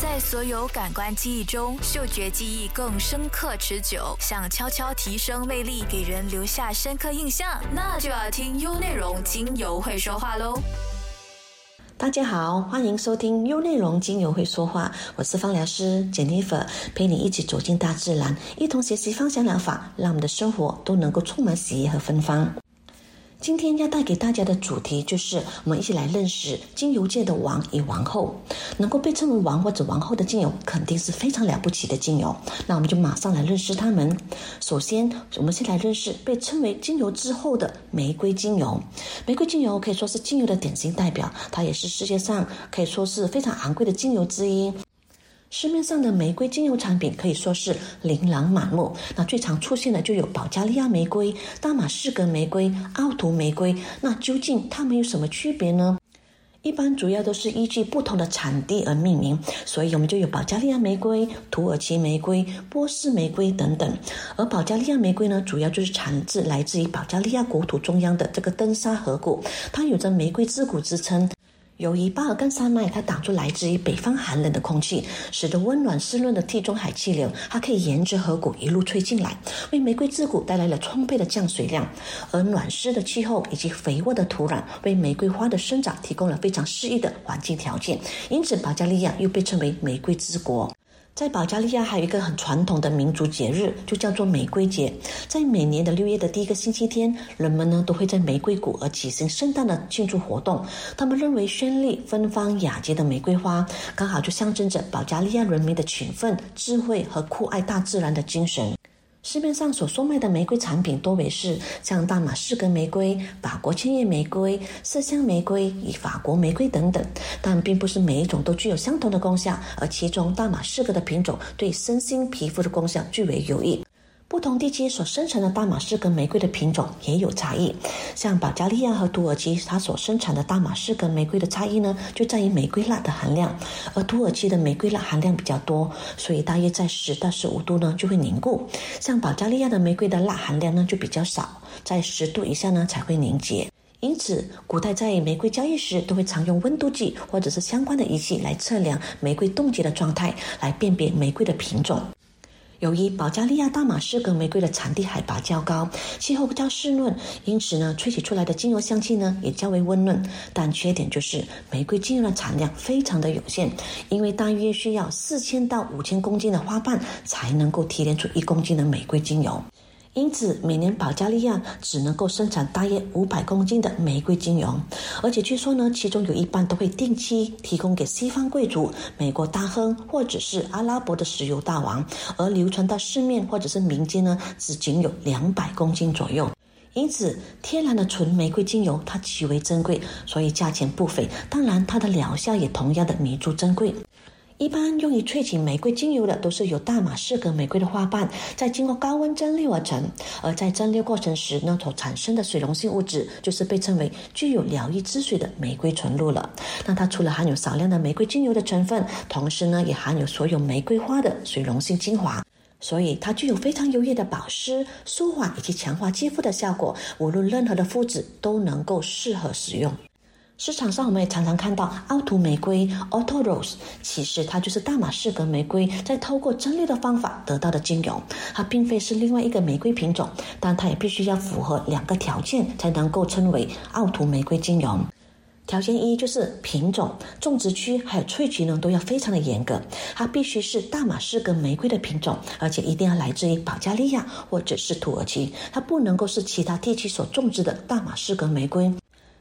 在所有感官记忆中，嗅觉记忆更深刻持久。想悄悄提升魅力，给人留下深刻印象，那就要听优内容精油会说话喽。大家好，欢迎收听优内容精油会说话，我是芳疗师 Jennifer，陪你一起走进大自然，一同学习芳香疗法，让我们的生活都能够充满喜悦和芬芳。今天要带给大家的主题就是，我们一起来认识精油界的王与王后。能够被称为王或者王后的精油，肯定是非常了不起的精油。那我们就马上来认识他们。首先，我们先来认识被称为精油之后的玫瑰精油。玫瑰精油可以说是精油的典型代表，它也是世界上可以说是非常昂贵的精油之一。市面上的玫瑰精油产品可以说是琳琅满目。那最常出现的就有保加利亚玫瑰、大马士革玫瑰、奥图玫瑰。那究竟它们有什么区别呢？一般主要都是依据不同的产地而命名，所以我们就有保加利亚玫瑰、土耳其玫瑰、波斯玫瑰等等。而保加利亚玫瑰呢，主要就是产自来自于保加利亚国土中央的这个登沙河谷，它有着玫瑰之谷之称。由于巴尔干山脉，它挡住来自于北方寒冷的空气，使得温暖湿润的地中海气流，它可以沿着河谷一路吹进来，为玫瑰之谷带来了充沛的降水量。而暖湿的气候以及肥沃的土壤，为玫瑰花的生长提供了非常适宜的环境条件。因此，保加利亚又被称为玫瑰之国。在保加利亚还有一个很传统的民族节日，就叫做玫瑰节。在每年的六月的第一个星期天，人们呢都会在玫瑰谷而举行盛大的庆祝活动。他们认为绚丽、芬芳、雅洁的玫瑰花，刚好就象征着保加利亚人民的勤奋、智慧和酷爱大自然的精神。市面上所售卖的玫瑰产品多为是像大马士革玫瑰、法国千叶玫瑰、麝香玫瑰与法国玫瑰等等，但并不是每一种都具有相同的功效，而其中大马士革的品种对身心皮肤的功效最为有益。不同地区所生产的大马士革玫瑰的品种也有差异，像保加利亚和土耳其，它所生产的大马士革玫瑰的差异呢，就在于玫瑰蜡的含量，而土耳其的玫瑰蜡含量比较多，所以大约在十到十五度呢就会凝固。像保加利亚的玫瑰的蜡含量呢就比较少，在十度以下呢才会凝结。因此，古代在玫瑰交易时都会常用温度计或者是相关的仪器来测量玫瑰冻结的状态，来辨别玫瑰的品种。由于保加利亚大马士革玫瑰的产地海拔较高，气候比较湿润，因此呢，萃取出来的精油香气呢也较为温润。但缺点就是玫瑰精油的产量非常的有限，因为大约需要四千到五千公斤的花瓣才能够提炼出一公斤的玫瑰精油。因此，每年保加利亚只能够生产大约五百公斤的玫瑰精油，而且据说呢，其中有一半都会定期提供给西方贵族、美国大亨或者是阿拉伯的石油大王，而流传到市面或者是民间呢，只仅有两百公斤左右。因此，天然的纯玫瑰精油它极为珍贵，所以价钱不菲。当然，它的疗效也同样的弥足珍贵。一般用于萃取玫瑰精油的，都是由大马士革玫瑰的花瓣，再经过高温蒸馏而成。而在蒸馏过程时呢，所产生的水溶性物质，就是被称为具有疗愈之水的玫瑰纯露了。那它除了含有少量的玫瑰精油的成分，同时呢，也含有所有玫瑰花的水溶性精华，所以它具有非常优越的保湿、舒缓以及强化肌肤的效果。无论任何的肤质都能够适合使用。市场上我们也常常看到凹凸玫瑰 （Auto Rose），其实它就是大马士革玫瑰在透过蒸馏的方法得到的精油。它并非是另外一个玫瑰品种，但它也必须要符合两个条件才能够称为凹凸玫瑰精油。条件一就是品种、种植区还有萃取呢都要非常的严格，它必须是大马士革玫瑰的品种，而且一定要来自于保加利亚或者是土耳其，它不能够是其他地区所种植的大马士革玫瑰。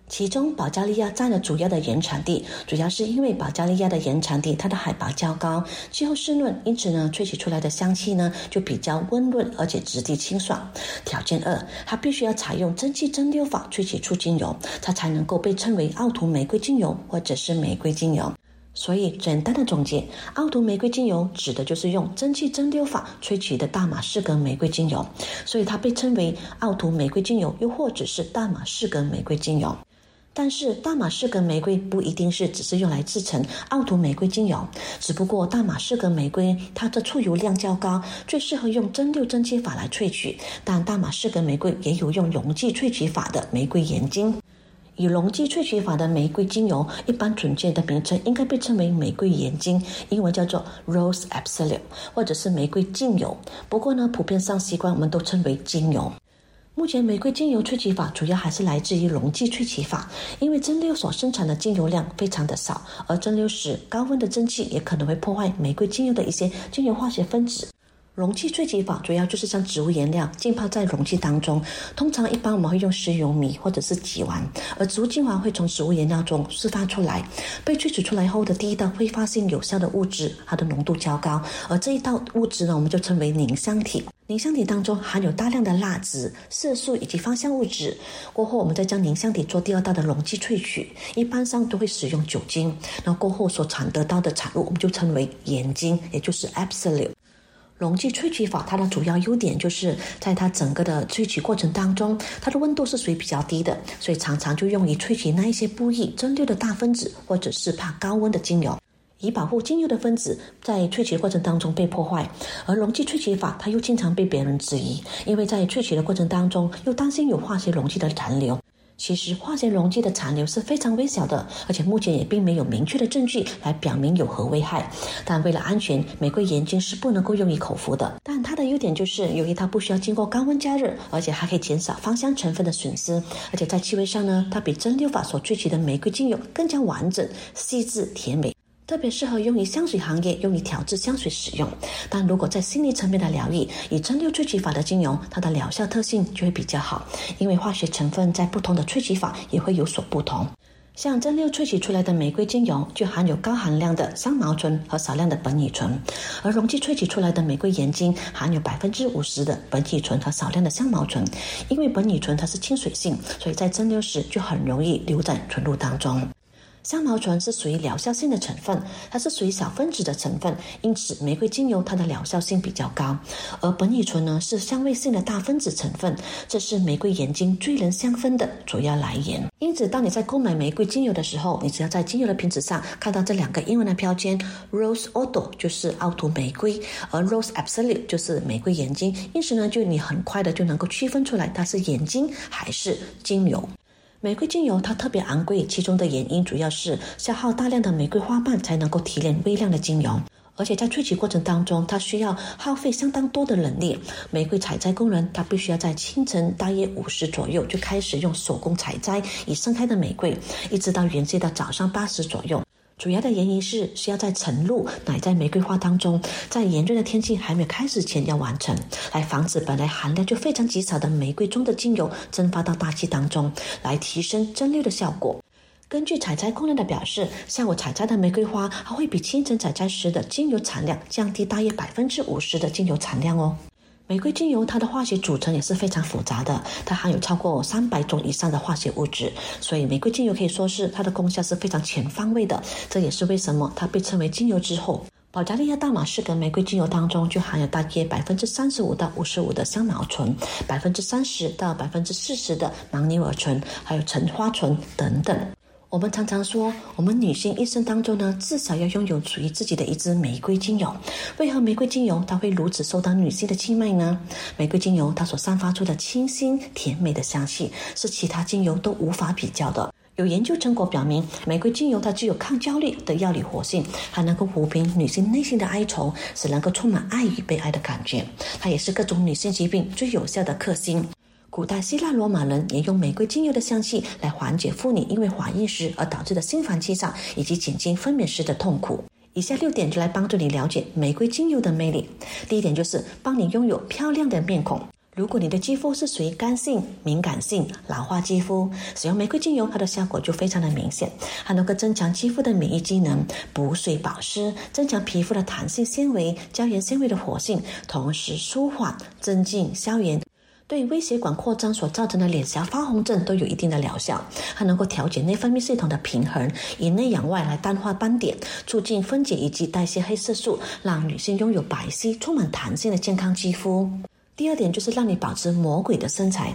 其中，保加利亚占了主要的原产地，主要是因为保加利亚的原产地它的海拔较高，气候湿润，因此呢，萃取出来的香气呢就比较温润，而且质地清爽。条件二，它必须要采用蒸汽蒸馏法萃取出精油，它才能够被称为奥图玫瑰精油或者是玫瑰精油。所以，简单的总结，奥图玫瑰精油指的就是用蒸汽蒸馏法萃取的大马士革玫瑰精油，所以它被称为奥图玫瑰精油，又或者是大马士革玫瑰精油。但是大马士革玫瑰不一定是只是用来制成奥图玫瑰精油，只不过大马士革玫瑰它的出油量较高，最适合用蒸馏蒸汽法来萃取。但大马士革玫瑰也有用溶剂萃取法的玫瑰盐精。以溶剂萃取法的玫瑰精油，一般准确的名称应该被称为玫瑰眼精，英文叫做 Rose Absolute，或者是玫瑰精油。不过呢，普遍上习惯我们都称为精油。目前玫瑰精油萃取法主要还是来自于溶剂萃取法，因为蒸馏所生产的精油量非常的少，而蒸馏时高温的蒸汽也可能会破坏玫瑰精油的一些精油化学分子。溶剂萃取法主要就是将植物原料浸泡在溶剂当中，通常一般我们会用食用米或者是己烷，而植物精华会从植物原料中释放出来。被萃取出来后的第一道挥发性有效的物质，它的浓度较高，而这一道物质呢，我们就称为凝香体。凝香体当中含有大量的蜡质、色素以及芳香物质。过后我们再将凝香体做第二道的溶剂萃取，一般上都会使用酒精。那过后所产得到的产物，我们就称为盐精，也就是 absolute。溶剂萃取法，它的主要优点就是在它整个的萃取过程当中，它的温度是属于比较低的，所以常常就用于萃取那一些不易蒸馏的大分子，或者是怕高温的精油，以保护精油的分子在萃取的过程当中被破坏。而溶剂萃取法，它又经常被别人质疑，因为在萃取的过程当中，又担心有化学溶剂的残留。其实化学溶剂的残留是非常微小的，而且目前也并没有明确的证据来表明有何危害。但为了安全，玫瑰盐精是不能够用于口服的。但它的优点就是，由于它不需要经过高温加热，而且还可以减少芳香成分的损失。而且在气味上呢，它比蒸馏法所萃取的玫瑰精油更加完整、细致、甜美。特别适合用于香水行业，用于调制香水使用。但如果在心理层面的疗愈，以蒸馏萃取法的精油，它的疗效特性就会比较好，因为化学成分在不同的萃取法也会有所不同。像蒸馏萃取出来的玫瑰精油，就含有高含量的香茅醇和少量的苯乙醇；而溶剂萃取出来的玫瑰盐精，含有百分之五十的苯乙醇和少量的香茅醇。因为苯乙醇它是亲水性，所以在蒸馏时就很容易留在纯露当中。香茅醇是属于疗效性的成分，它是属于小分子的成分，因此玫瑰精油它的疗效性比较高。而苯乙醇呢是香味性的大分子成分，这是玫瑰眼睛最能香氛的主要来源。因此，当你在购买玫瑰精油的时候，你只要在精油的瓶子上看到这两个英文的标签，Rose Odo 就是凹凸玫瑰，而 Rose Absolute 就是玫瑰眼睛，因此呢，就你很快的就能够区分出来它是眼睛还是精油。玫瑰精油它特别昂贵，其中的原因主要是消耗大量的玫瑰花瓣才能够提炼微量的精油，而且在萃取过程当中，它需要耗费相当多的人力。玫瑰采摘工人他必须要在清晨大约五时左右就开始用手工采摘已盛开的玫瑰，一直到原界的早上八时左右。主要的原因是需要在晨露乃在玫瑰花当中，在炎热的天气还没有开始前要完成，来防止本来含量就非常极少的玫瑰中的精油蒸发到大气当中，来提升蒸馏的效果。根据采摘工人的表示，下午采摘的玫瑰花还会比清晨采摘时的精油产量降低大约百分之五十的精油产量哦。玫瑰精油它的化学组成也是非常复杂的，它含有超过三百种以上的化学物质，所以玫瑰精油可以说是它的功效是非常全方位的。这也是为什么它被称为精油之后。保加利亚大马士革玫瑰精油当中就含有大约百分之三十五到五十五的香茅醇，百分之三十到百分之四十的牻牛儿醇，还有橙花醇等等。我们常常说，我们女性一生当中呢，至少要拥有属于自己的一支玫瑰精油。为何玫瑰精油它会如此受到女性的青睐呢？玫瑰精油它所散发出的清新甜美的香气，是其他精油都无法比较的。有研究成果表明，玫瑰精油它具有抗焦虑的药理活性，还能够抚平女性内心的哀愁，使能够充满爱与被爱的感觉。它也是各种女性疾病最有效的克星。古代希腊罗马人也用玫瑰精油的香气来缓解妇女因为怀孕时而导致的心烦气躁，以及减轻分娩时的痛苦。以下六点就来帮助你了解玫瑰精油的魅力。第一点就是帮你拥有漂亮的面孔。如果你的肌肤是属于干性、敏感性、老化肌肤，使用玫瑰精油，它的效果就非常的明显，它能够增强肌肤的免疫机能、补水保湿，增强皮肤的弹性纤维、胶原纤维的活性，同时舒缓、增进、消炎。对微血管扩张所造成的脸颊发红症都有一定的疗效，还能够调节内分泌系统的平衡，以内养外来淡化斑点，促进分解以及代谢黑色素，让女性拥有白皙、充满弹性的健康肌肤。第二点就是让你保持魔鬼的身材。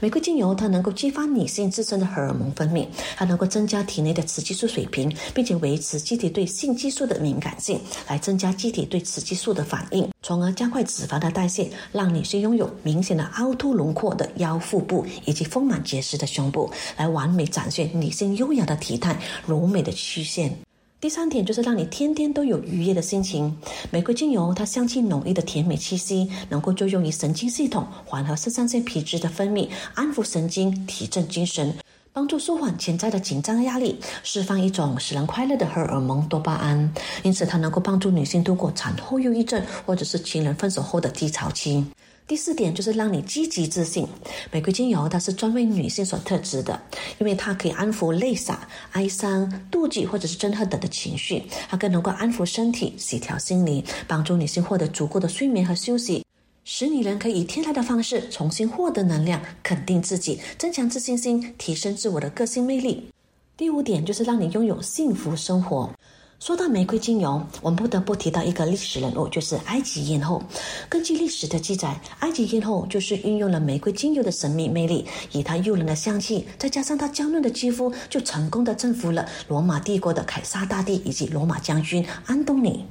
玫瑰精油它能够激发女性自身的荷尔蒙分泌，它能够增加体内的雌激素水平，并且维持机体对性激素的敏感性，来增加机体对雌激素的反应，从而加快脂肪的代谢，让女性拥有明显的凹凸轮廓的腰腹部以及丰满结实的胸部，来完美展现女性优雅的体态、柔美的曲线。第三点就是让你天天都有愉悦的心情。玫瑰精油它香气浓郁的甜美气息，能够作用于神经系统，缓和肾上腺皮质的分泌，安抚神经，提振精神，帮助舒缓潜在的紧张压力，释放一种使人快乐的荷尔蒙多巴胺。因此，它能够帮助女性度过产后忧郁症或者是情人分手后的低潮期。第四点就是让你积极自信。玫瑰精油它是专为女性所特制的，因为它可以安抚泪洒、哀伤、妒忌或者是憎恨等的情绪，它更能够安抚身体、协调心灵，帮助女性获得足够的睡眠和休息，使女人可以以天然的方式重新获得能量，肯定自己，增强自信心，提升自我的个性魅力。第五点就是让你拥有幸福生活。说到玫瑰精油，我们不得不提到一个历史人物，就是埃及艳后。根据历史的记载，埃及艳后就是运用了玫瑰精油的神秘魅力，以她诱人的香气，再加上她娇嫩的肌肤，就成功的征服了罗马帝国的凯撒大帝以及罗马将军安东尼。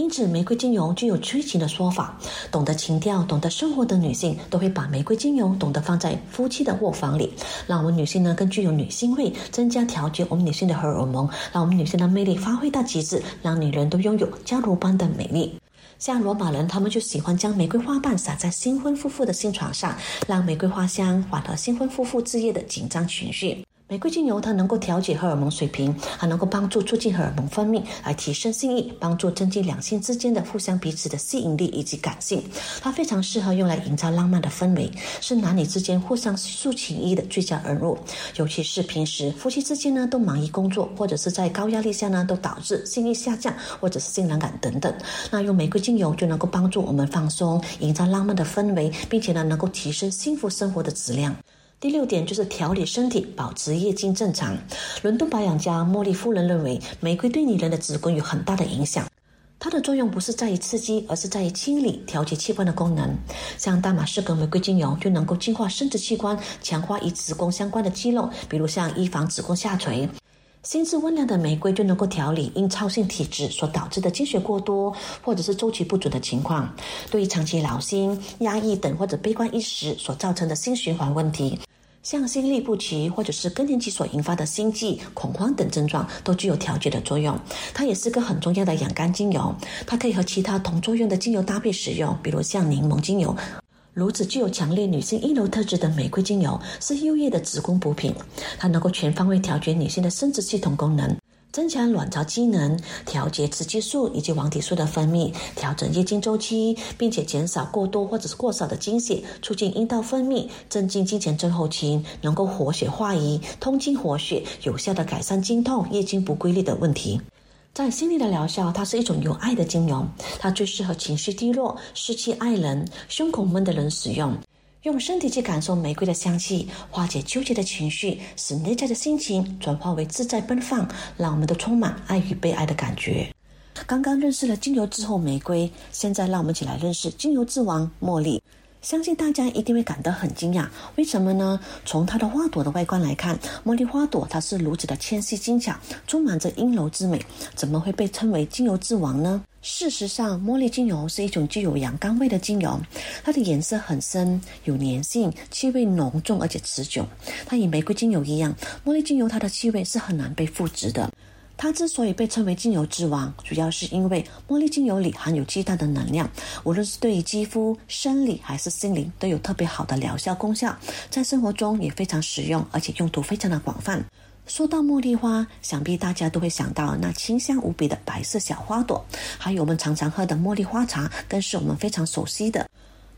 因此，玫瑰精油具有催情的说法。懂得情调、懂得生活的女性，都会把玫瑰精油懂得放在夫妻的卧房里，让我们女性呢更具有女性味，增加调节我们女性的荷尔蒙，让我们女性的魅力发挥到极致，让女人都拥有娇柔般的美丽。像罗马人，他们就喜欢将玫瑰花瓣撒在新婚夫妇的新床上，让玫瑰花香缓和新婚夫妇之夜的紧张情绪。玫瑰精油它能够调节荷尔蒙水平，还能够帮助促进荷尔蒙分泌，来提升性欲，帮助增进两性之间的互相彼此的吸引力以及感性。它非常适合用来营造浪漫的氛围，是男女之间互相诉情意的最佳恩物。尤其是平时夫妻之间呢都忙于工作，或者是在高压力下呢都导致性欲下降，或者是性冷感等等。那用玫瑰精油就能够帮助我们放松，营造浪漫的氛围，并且呢能够提升幸福生活的质量。第六点就是调理身体，保持月经正常。伦敦保养家茉莉夫人认为，玫瑰对女人的子宫有很大的影响。它的作用不是在于刺激，而是在于清理、调节器官的功能。像大马士革玫瑰精油就能够净化生殖器官，强化与子宫相关的肌肉，比如像预防子宫下垂。心智温良的玫瑰就能够调理因超性体质所导致的经血过多或者是周期不准的情况。对于长期劳心、压抑等或者悲观一时所造成的心循环问题。像心律不齐或者是更年期所引发的心悸、恐慌等症状，都具有调节的作用。它也是个很重要的养肝精油，它可以和其他同作用的精油搭配使用，比如像柠檬精油。如此具有强烈女性阴柔特质的玫瑰精油，是优越的子宫补品，它能够全方位调节女性的生殖系统功能。增强卵巢机能，调节雌激素以及黄体素的分泌，调整月经周期，并且减少过多或者是过少的经血，促进阴道分泌，镇静经前症候群，能够活血化瘀，通经活血，有效的改善经痛、月经不规律的问题。在心理的疗效，它是一种有爱的精油，它最适合情绪低落、失去爱人、胸口闷的人使用。用身体去感受玫瑰的香气，化解纠结的情绪，使内在的心情转化为自在奔放，让我们都充满爱与被爱的感觉。刚刚认识了精油之后玫瑰，现在让我们一起来认识精油之王茉莉。相信大家一定会感到很惊讶，为什么呢？从它的花朵的外观来看，茉莉花朵它是如此的纤细精巧，充满着阴柔之美，怎么会被称为精油之王呢？事实上，茉莉精油是一种具有阳刚味的精油，它的颜色很深，有粘性，气味浓重而且持久。它与玫瑰精油一样，茉莉精油它的气味是很难被复制的。它之所以被称为精油之王，主要是因为茉莉精油里含有巨大的能量，无论是对于肌肤、生理还是心灵，都有特别好的疗效功效，在生活中也非常实用，而且用途非常的广泛。说到茉莉花，想必大家都会想到那清香无比的白色小花朵，还有我们常常喝的茉莉花茶，更是我们非常熟悉的。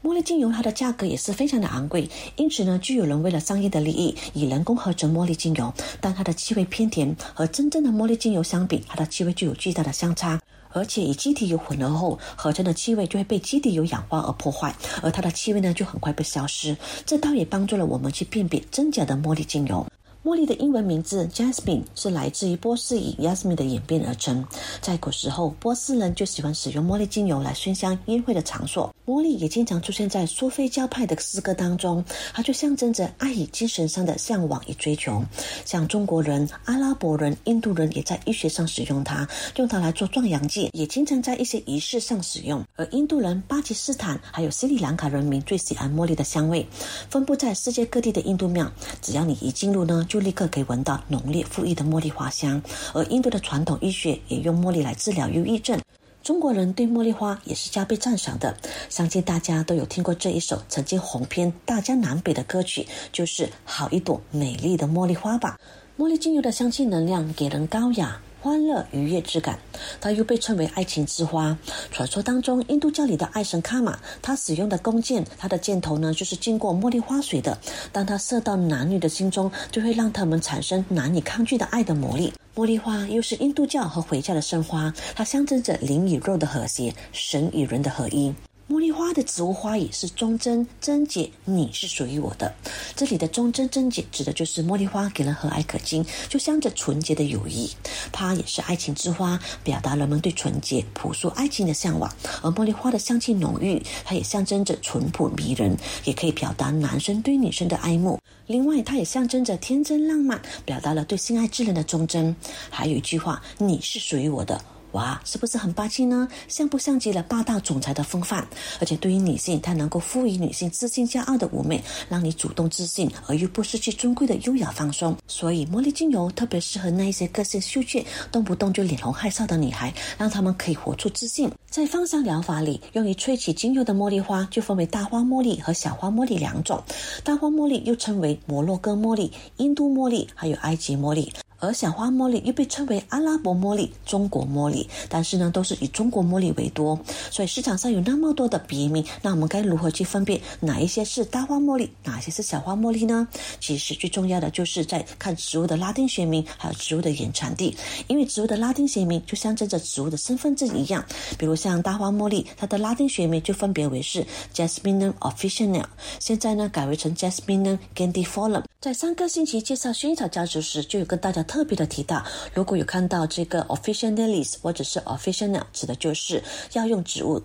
茉莉精油它的价格也是非常的昂贵，因此呢，就有人为了商业的利益，以人工合成茉莉精油，但它的气味偏甜，和真正的茉莉精油相比，它的气味就有巨大的相差。而且与基底油混合后，合成的气味就会被基底油氧化而破坏，而它的气味呢就很快被消失。这倒也帮助了我们去辨别真假的茉莉精油。茉莉的英文名字 Jasmine 是来自于波斯语 Yasmin 的演变而成。在古时候，波斯人就喜欢使用茉莉精油来熏香宴会的场所。茉莉也经常出现在苏菲教派的诗歌当中，它就象征着爱与精神上的向往与追求。像中国人、阿拉伯人、印度人也在医学上使用它，用它来做壮阳剂，也经常在一些仪式上使用。而印度人、巴基斯坦还有斯里兰卡人民最喜爱茉莉的香味，分布在世界各地的印度庙，只要你一进入呢。就立刻可以闻到浓烈馥郁的茉莉花香，而印度的传统医学也用茉莉来治疗忧郁症。中国人对茉莉花也是加倍赞赏的，相信大家都有听过这一首曾经红遍大江南北的歌曲，就是《好一朵美丽的茉莉花》吧。茉莉精油的香气能量给人高雅。欢乐愉悦之感，它又被称为爱情之花。传说当中，印度教里的爱神卡玛，他使用的弓箭，它的箭头呢，就是经过茉莉花水的。当它射到男女的心中，就会让他们产生难以抗拒的爱的魔力。茉莉花又是印度教和回教的圣花，它象征着灵与肉的和谐，神与人的合一。茉莉花的植物花语是忠贞贞洁，你是属于我的。这里的忠贞贞洁指的就是茉莉花给人和蔼可亲，就像着纯洁的友谊。它也是爱情之花，表达人们对纯洁朴素爱情的向往。而茉莉花的香气浓郁，它也象征着淳朴迷人，也可以表达男生对女生的爱慕。另外，它也象征着天真浪漫，表达了对心爱之人的忠贞。还有一句话，你是属于我的。哇，是不是很霸气呢？像不像极了霸道总裁的风范？而且对于女性，它能够赋予女性自信骄傲的妩媚，让你主动自信而又不失去尊贵的优雅放松。所以，茉莉精油特别适合那一些个性羞怯、动不动就脸红害臊的女孩，让她们可以活出自信。在芳香疗法里，用于萃取精油的茉莉花就分为大花茉莉和小花茉莉两种。大花茉莉又称为摩洛哥茉莉、印度茉莉，还有埃及茉莉。而小花茉莉又被称为阿拉伯茉莉、中国茉莉，但是呢，都是以中国茉莉为多。所以市场上有那么多的别名，那我们该如何去分辨哪一些是大花茉莉，哪些是小花茉莉呢？其实最重要的就是在看植物的拉丁学名，还有植物的原产地。因为植物的拉丁学名就象征着植物的身份证一样。比如像大花茉莉，它的拉丁学名就分别为是 Jasminum officinale，现在呢改为成 Jasminum gandifolium。在上个星期介绍薰衣草家族时，就有跟大家特别的提到，如果有看到这个 officinalis 或者是 officinal，指的就是药用植物，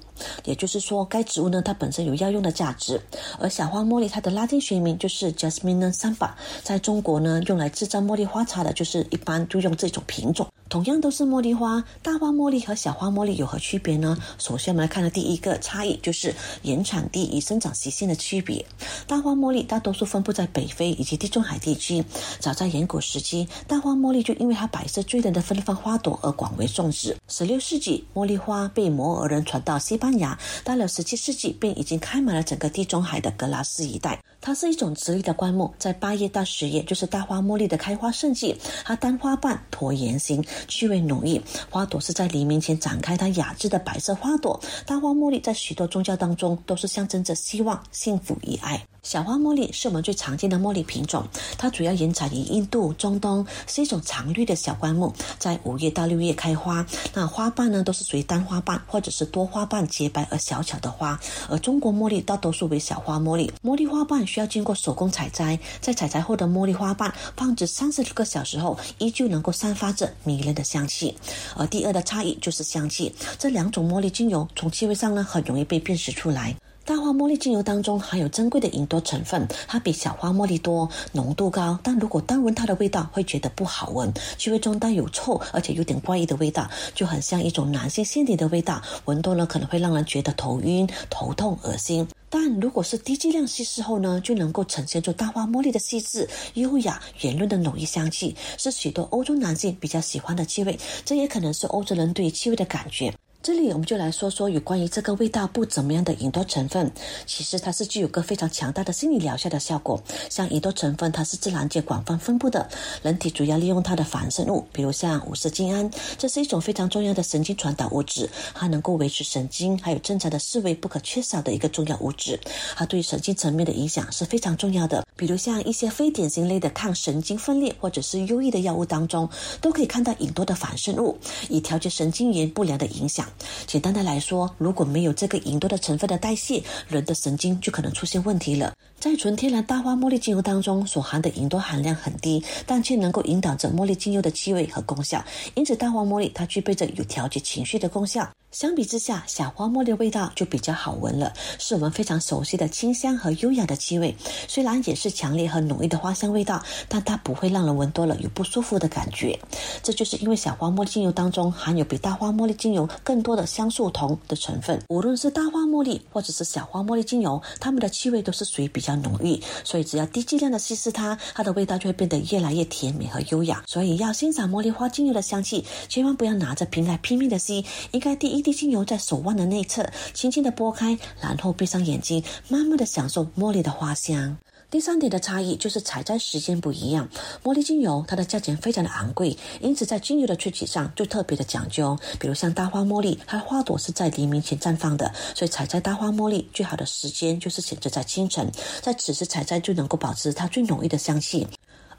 也就是说该植物呢它本身有药用的价值。而小花茉莉它的拉丁学名就是 Jasminum samba，在中国呢用来制造茉莉花茶的，就是一般就用这种品种。同样都是茉莉花，大花茉莉和小花茉莉有何区别呢？首先，我们来看的第一个差异就是原产地与生长习性的区别。大花茉莉大多数分布在北非以及地中海地区。早在远古时期，大花茉莉就因为它白色醉人的芬芳花朵而广为种植。十六世纪，茉莉花被摩尔人传到西班牙，到了十七世纪，便已经开满了整个地中海的格拉斯一带。它是一种直立的灌木，在八月到十月就是大花茉莉的开花盛季。它单花瓣椭圆形，趣味浓郁。花朵是在黎明前展开，它雅致的白色花朵。大花茉莉在许多宗教当中都是象征着希望、幸福与爱。小花茉莉是我们最常见的茉莉品种，它主要原产于印度、中东，是一种常绿的小灌木，在五月到六月开花。那花瓣呢，都是属于单花瓣或者是多花瓣，洁白而小巧的花。而中国茉莉大多数为小花茉莉，茉莉花瓣要经过手工采摘，在采摘后的茉莉花瓣放置三十个小时后，依旧能够散发着迷人的香气。而第二的差异就是香气，这两种茉莉精油从气味上呢，很容易被辨识出来。大花茉莉精油当中含有珍贵的吲哚成分，它比小花茉莉多，浓度高。但如果单闻它的味道，会觉得不好闻，气味中带有臭，而且有点怪异的味道，就很像一种男性腺体的味道。闻多了可能会让人觉得头晕、头痛、恶心。但如果是低剂量稀释后呢，就能够呈现出淡花茉莉的细致、优雅、圆润的浓郁香气，是许多欧洲男性比较喜欢的气味。这也可能是欧洲人对气味的感觉。这里我们就来说说有关于这个味道不怎么样的吲哚成分。其实它是具有个非常强大的心理疗效的效果。像吲哚成分，它是自然界广泛分布的，人体主要利用它的反生物，比如像五色精胺，这是一种非常重要的神经传导物质，它能够维持神经还有正常的思维不可缺少的一个重要物质。它对神经层面的影响是非常重要的。比如像一些非典型类的抗神经分裂或者是忧郁的药物当中，都可以看到吲哚的反生物，以调节神经元不良的影响。简单的来说，如果没有这个吲哚的成分的代谢，人的神经就可能出现问题了。在纯天然大花茉莉精油当中，所含的吲哚含量很低，但却能够引导着茉莉精油的气味和功效。因此，大花茉莉它具备着有调节情绪的功效。相比之下，小花茉莉味道就比较好闻了，是我们非常熟悉的清香和优雅的气味。虽然也是强烈和浓郁的花香味道，但它不会让人闻多了有不舒服的感觉。这就是因为小花茉莉精油当中含有比大花茉莉精油更多的香树酮的成分。无论是大花茉莉或者是小花茉莉精油，它们的气味都是属于比较浓郁，所以只要低剂量的稀释它，它的味道就会变得越来越甜美和优雅。所以要欣赏茉莉花精油的香气，千万不要拿着瓶来拼命的吸，应该第一。一滴精油在手腕的内侧，轻轻的拨开，然后闭上眼睛，慢慢的享受茉莉的花香。第三点的差异就是采摘时间不一样。茉莉精油它的价钱非常的昂贵，因此在精油的萃取上就特别的讲究。比如像大花茉莉，它的花朵是在黎明前绽放的，所以采摘大花茉莉最好的时间就是选择在清晨，在此时采摘就能够保持它最浓郁的香气。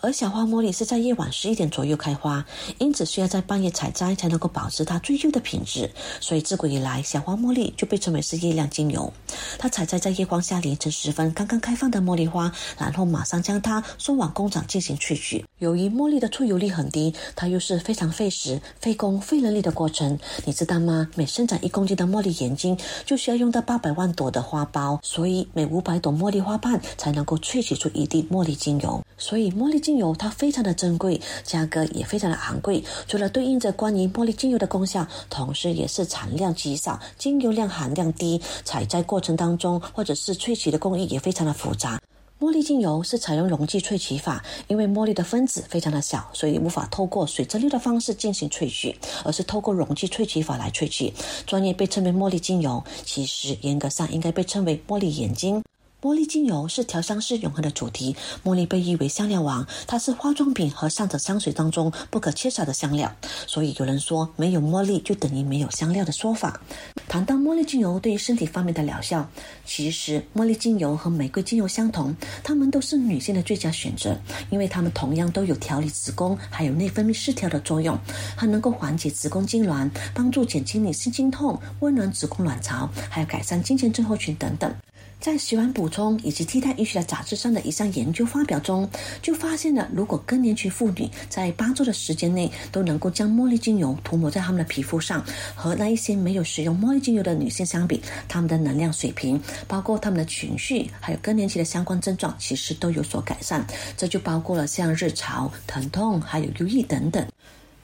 而小花茉莉是在夜晚十一点左右开花，因此需要在半夜采摘才能够保持它最优的品质。所以自古以来，小花茉莉就被称为是夜亮精油。它采摘在夜光下凌晨时分刚刚开放的茉莉花，然后马上将它送往工厂进行萃取。由于茉莉的出油率很低，它又是非常费时、费工、费人力的过程。你知道吗？每生长一公斤的茉莉眼睛，就需要用到八百万朵的花苞，所以每五百朵茉莉花瓣才能够萃取出一滴茉莉精油。所以茉莉精油它非常的珍贵，价格也非常的昂贵。除了对应着关于茉莉精油的功效，同时也是产量极少、精油量含量低，采摘过程当中或者是萃取的工艺也非常的复杂。茉莉精油是采用溶剂萃取法，因为茉莉的分子非常的小，所以无法透过水蒸馏的方式进行萃取，而是透过溶剂萃取法来萃取。专业被称为茉莉精油，其实严格上应该被称为茉莉眼睛。茉莉精油是调香师永恒的主题。茉莉被誉为香料王，它是化妆品和上等香水当中不可缺少的香料。所以有人说没有茉莉就等于没有香料的说法。谈到茉莉精油对于身体方面的疗效，其实茉莉精油和玫瑰精油相同，它们都是女性的最佳选择，因为它们同样都有调理子宫还有内分泌失调的作用，它能够缓解子宫痉挛，帮助减轻女性经痛，温暖子宫卵巢，还有改善经前症候群等等。在洗碗补充以及替代医学的杂志上的一项研究发表中，就发现了，如果更年期妇女在八周的时间内都能够将茉莉精油涂抹在她们的皮肤上，和那一些没有使用茉莉精油的女性相比，她们的能量水平，包括她们的情绪，还有更年期的相关症状，其实都有所改善。这就包括了像日潮、疼痛，还有忧郁等等。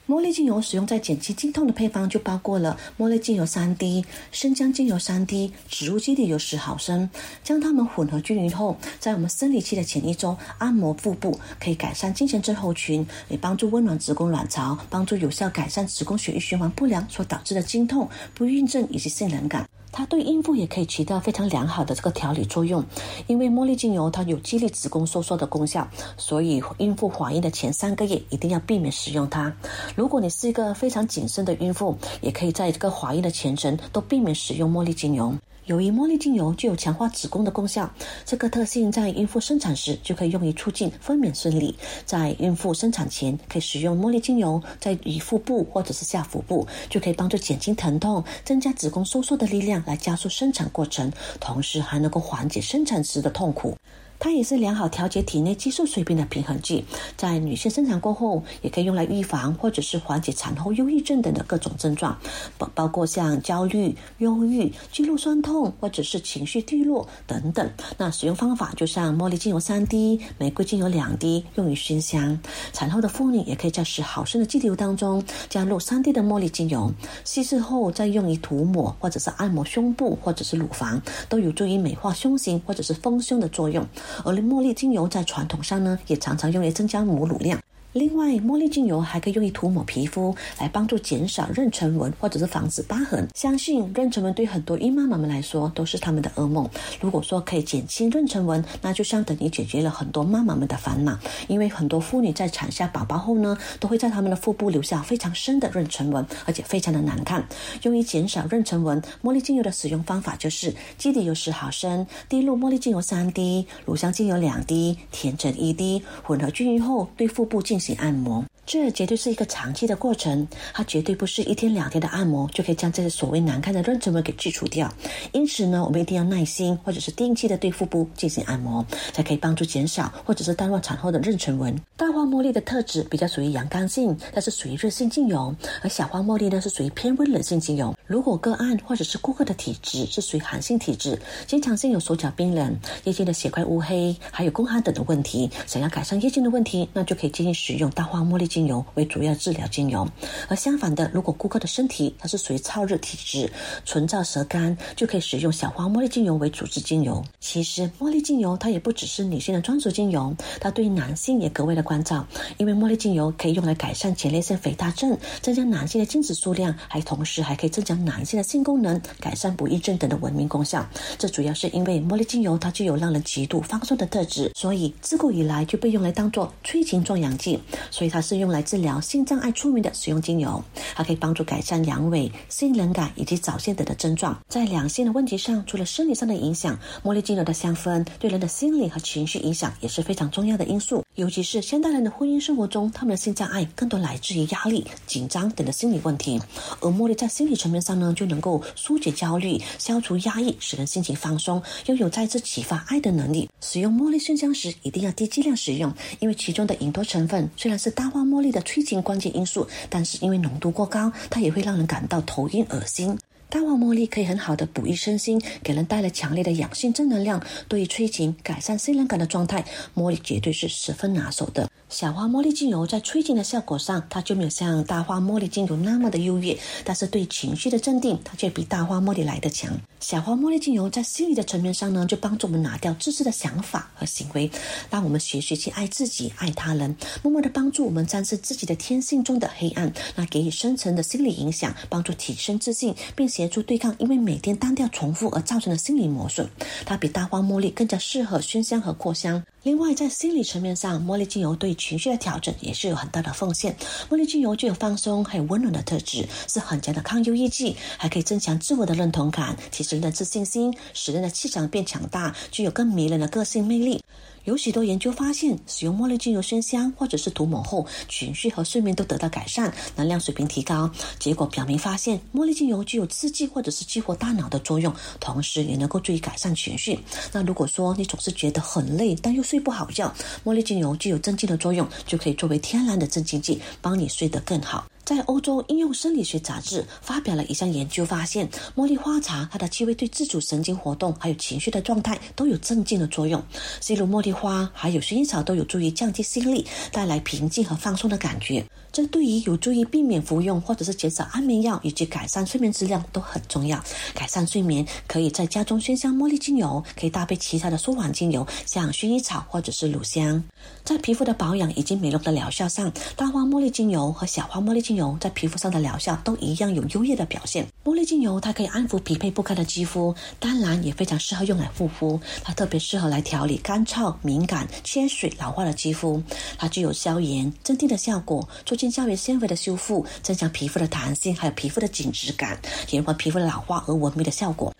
茉莉精油使用在减轻经痛的配方就包括了茉莉精油三滴、生姜精油三滴、植物基底油十毫升，将它们混合均匀后，在我们生理期的前一周按摩腹部，可以改善经前症候群，也帮助温暖子宫卵巢，帮助有效改善子宫血液循环不良所导致的经痛、不孕症以及性冷感。它对孕妇也可以起到非常良好的这个调理作用，因为茉莉精油它有激励子宫收缩的功效，所以孕妇怀孕的前三个月一定要避免使用它。如果你是一个非常谨慎的孕妇，也可以在这个怀孕的前程都避免使用茉莉精油。由于茉莉精油具有强化子宫的功效，这个特性在孕妇生产时就可以用于促进分娩顺利。在孕妇生产前可以使用茉莉精油，在以腹部或者是下腹部，就可以帮助减轻疼痛，增加子宫收缩的力量，来加速生产过程，同时还能够缓解生产时的痛苦。它也是良好调节体内激素水平的平衡剂，在女性生产过后，也可以用来预防或者是缓解产后忧郁症等的各种症状，包包括像焦虑、忧郁、肌肉酸痛或者是情绪低落等等。那使用方法就像茉莉精油三滴、玫瑰精油两滴，用于熏香。产后的妇女也可以在十毫升的精油当中加入三滴的茉莉精油，稀释后再用于涂抹或者是按摩胸部或者是乳房，都有助于美化胸型或者是丰胸的作用。而茉莉精油在传统上呢，也常常用于增加母乳量。另外，茉莉精油还可以用于涂抹皮肤，来帮助减少妊娠纹或者是防止疤痕。相信妊娠纹对很多孕妈妈们来说都是他们的噩梦。如果说可以减轻妊娠纹，那就相等于解决了很多妈妈们的烦恼。因为很多妇女在产下宝宝后呢，都会在他们的腹部留下非常深的妊娠纹，而且非常的难看。用于减少妊娠纹，茉莉精油的使用方法就是：基底油十毫升，滴入茉莉精油三滴，乳香精油两滴，甜橙一滴，混合均匀后对腹部进行。行按摩。这绝对是一个长期的过程，它绝对不是一天两天的按摩就可以将这些所谓难看的妊娠纹给去除掉。因此呢，我们一定要耐心，或者是定期的对腹部进行按摩，才可以帮助减少或者是淡化产后的妊娠纹。大花茉莉的特质比较属于阳刚性，它是属于热性精油；而小花茉莉呢是属于偏温冷性精油。如果个案或者是顾客的体质是属于寒性体质，经常性有手脚冰冷、夜间的血块乌黑，还有宫寒等的问题，想要改善夜间的问题，那就可以建议使用大花茉莉。精油为主要治疗精油，而相反的，如果顾客的身体它是属于燥热体质、唇燥舌干，就可以使用小花茉莉精油为主治精油。其实，茉莉精油它也不只是女性的专属精油，它对于男性也格外的关照，因为茉莉精油可以用来改善前列腺肥大症，增加男性的精子数量，还同时还可以增强男性的性功能，改善不育症等的文明功效。这主要是因为茉莉精油它具有让人极度放松的特质，所以自古以来就被用来当做催情壮阳剂，所以它是用。用来治疗性障碍出名的使用精油，它可以帮助改善阳痿、性冷感以及早泄等的症状。在两性的问题上，除了生理上的影响，茉莉精油的香氛对人的心理和情绪影响也是非常重要的因素。尤其是现代人的婚姻生活中，他们的性障碍更多来自于压力、紧张等的心理问题。而茉莉在心理层面上呢，就能够疏解焦虑、消除压抑，使人心情放松，拥有再次启发爱的能力。使用茉莉生香时，一定要低剂量使用，因为其中的吲哚成分虽然是大花茉茉莉的催情关键因素，但是因为浓度过高，它也会让人感到头晕、恶心。大花茉莉可以很好的补益身心，给人带来强烈的养性正能量。对于催情、改善性冷感的状态，茉莉绝对是十分拿手的。小花茉莉精油在催情的效果上，它就没有像大花茉莉精油那么的优越，但是对情绪的镇定，它却比大花茉莉来得强。小花茉莉精油在心理的层面上呢，就帮助我们拿掉自私的想法和行为，让我们学习去爱自己、爱他人，默默的帮助我们战胜自己的天性中的黑暗，那给予深层的心理影响，帮助提升自信，并且协助对抗因为每天单调重复而造成的心理磨损。它比大花茉莉更加适合熏香和扩香。另外，在心理层面上，茉莉精油对情绪的调整也是有很大的奉献。茉莉精油具有放松还有温暖的特质，是很强的抗忧郁剂，还可以增强自我的认同感，提升人的自信心，使人的气场变强大，具有更迷人的个性魅力。有许多研究发现，使用茉莉精油熏香或者是涂抹后，情绪和睡眠都得到改善，能量水平提高。结果表明发现，茉莉精油具有刺激或者是激活大脑的作用，同时也能够注意改善情绪。那如果说你总是觉得很累，但又睡不好觉，茉莉精油具有镇静的作用，就可以作为天然的镇静剂，帮你睡得更好。在欧洲应用生理学杂志发表了一项研究，发现茉莉花茶它的气味对自主神经活动还有情绪的状态都有镇静的作用。例如茉莉花还有薰衣草都有助于降低心率，带来平静和放松的感觉。这对于有助于避免服用或者是减少安眠药以及改善睡眠质量都很重要。改善睡眠可以在家中熏香茉莉精油，可以搭配其他的舒缓精油，像薰衣草或者是乳香。在皮肤的保养以及美容的疗效上，大花茉莉精油和小花茉莉精油在皮肤上的疗效都一样有优异的表现。茉莉精油它可以安抚匹配不开的肌肤，当然也非常适合用来护肤。它特别适合来调理干燥、敏感、缺水、老化的肌肤。它具有消炎、镇定的效果，促进胶原纤维的修复，增强皮肤的弹性，还有皮肤的紧致感，延缓皮肤的老化而纹眉的效果。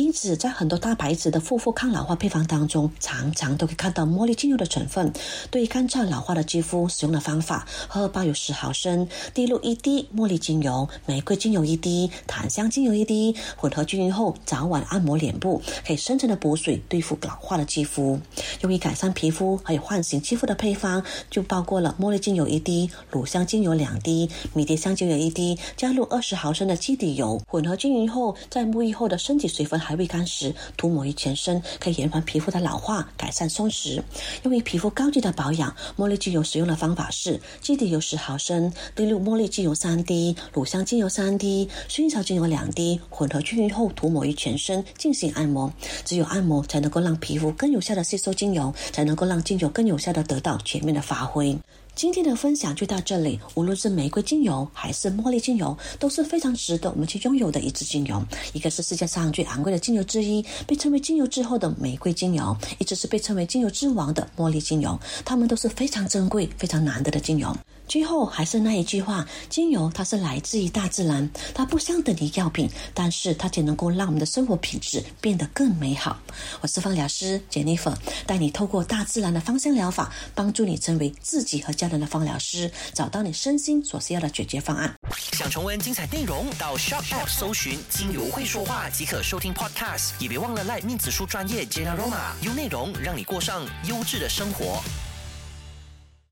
因此，在很多大牌子的护肤抗老化配方当中，常常都可以看到茉莉精油的成分。对于干燥老化的肌肤，使用的方法：荷包有十毫升，滴入一滴茉莉精油，玫瑰精油一滴，檀香精油一滴，混合均匀后，早晚按摩脸部，可以深层的补水，对付老化的肌肤。用于改善皮肤还有唤醒肌肤的配方，就包括了茉莉精油一滴，乳香精油两滴，迷迭香精油一滴，加入二十毫升的基底油，混合均匀后，在沐浴后的身体水分。还未干时，涂抹于全身，可以延缓皮肤的老化，改善松弛。用于皮肤高级的保养，茉莉精油使用的方法是：基底油十毫升，滴入茉莉精油三滴，乳香精油三滴，薰衣草精油两滴，混合均匀后涂抹于全身，进行按摩。只有按摩才能够让皮肤更有效的吸收精油，才能够让精油更有效的得到全面的发挥。今天的分享就到这里。无论是玫瑰精油还是茉莉精油，都是非常值得我们去拥有的一支精油。一个是世界上最昂贵的精油之一，被称为精油之后的玫瑰精油；一直是被称为精油之王的茉莉精油。它们都是非常珍贵、非常难得的精油。最后还是那一句话，精油它是来自于大自然，它不相等于药品，但是它却能够让我们的生活品质变得更美好。我是芳疗师 Jennifer，带你透过大自然的芳香疗法，帮助你成为自己和家人的芳疗师，找到你身心所需要的解决方案。想重温精彩内容，到 Shop App 搜寻“精油会说话”即可收听 Podcast，也别忘了赖面子书专业 Jenna Roma，用内容让你过上优质的生活。